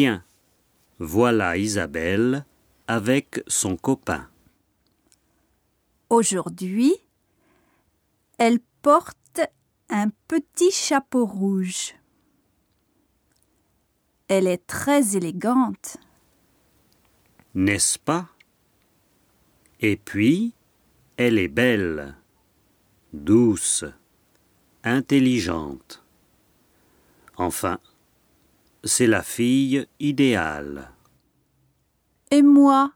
Tiens, voilà Isabelle avec son copain. Aujourd'hui, elle porte un petit chapeau rouge. Elle est très élégante. N'est-ce pas? Et puis, elle est belle, douce, intelligente. Enfin, c'est la fille idéale. Et moi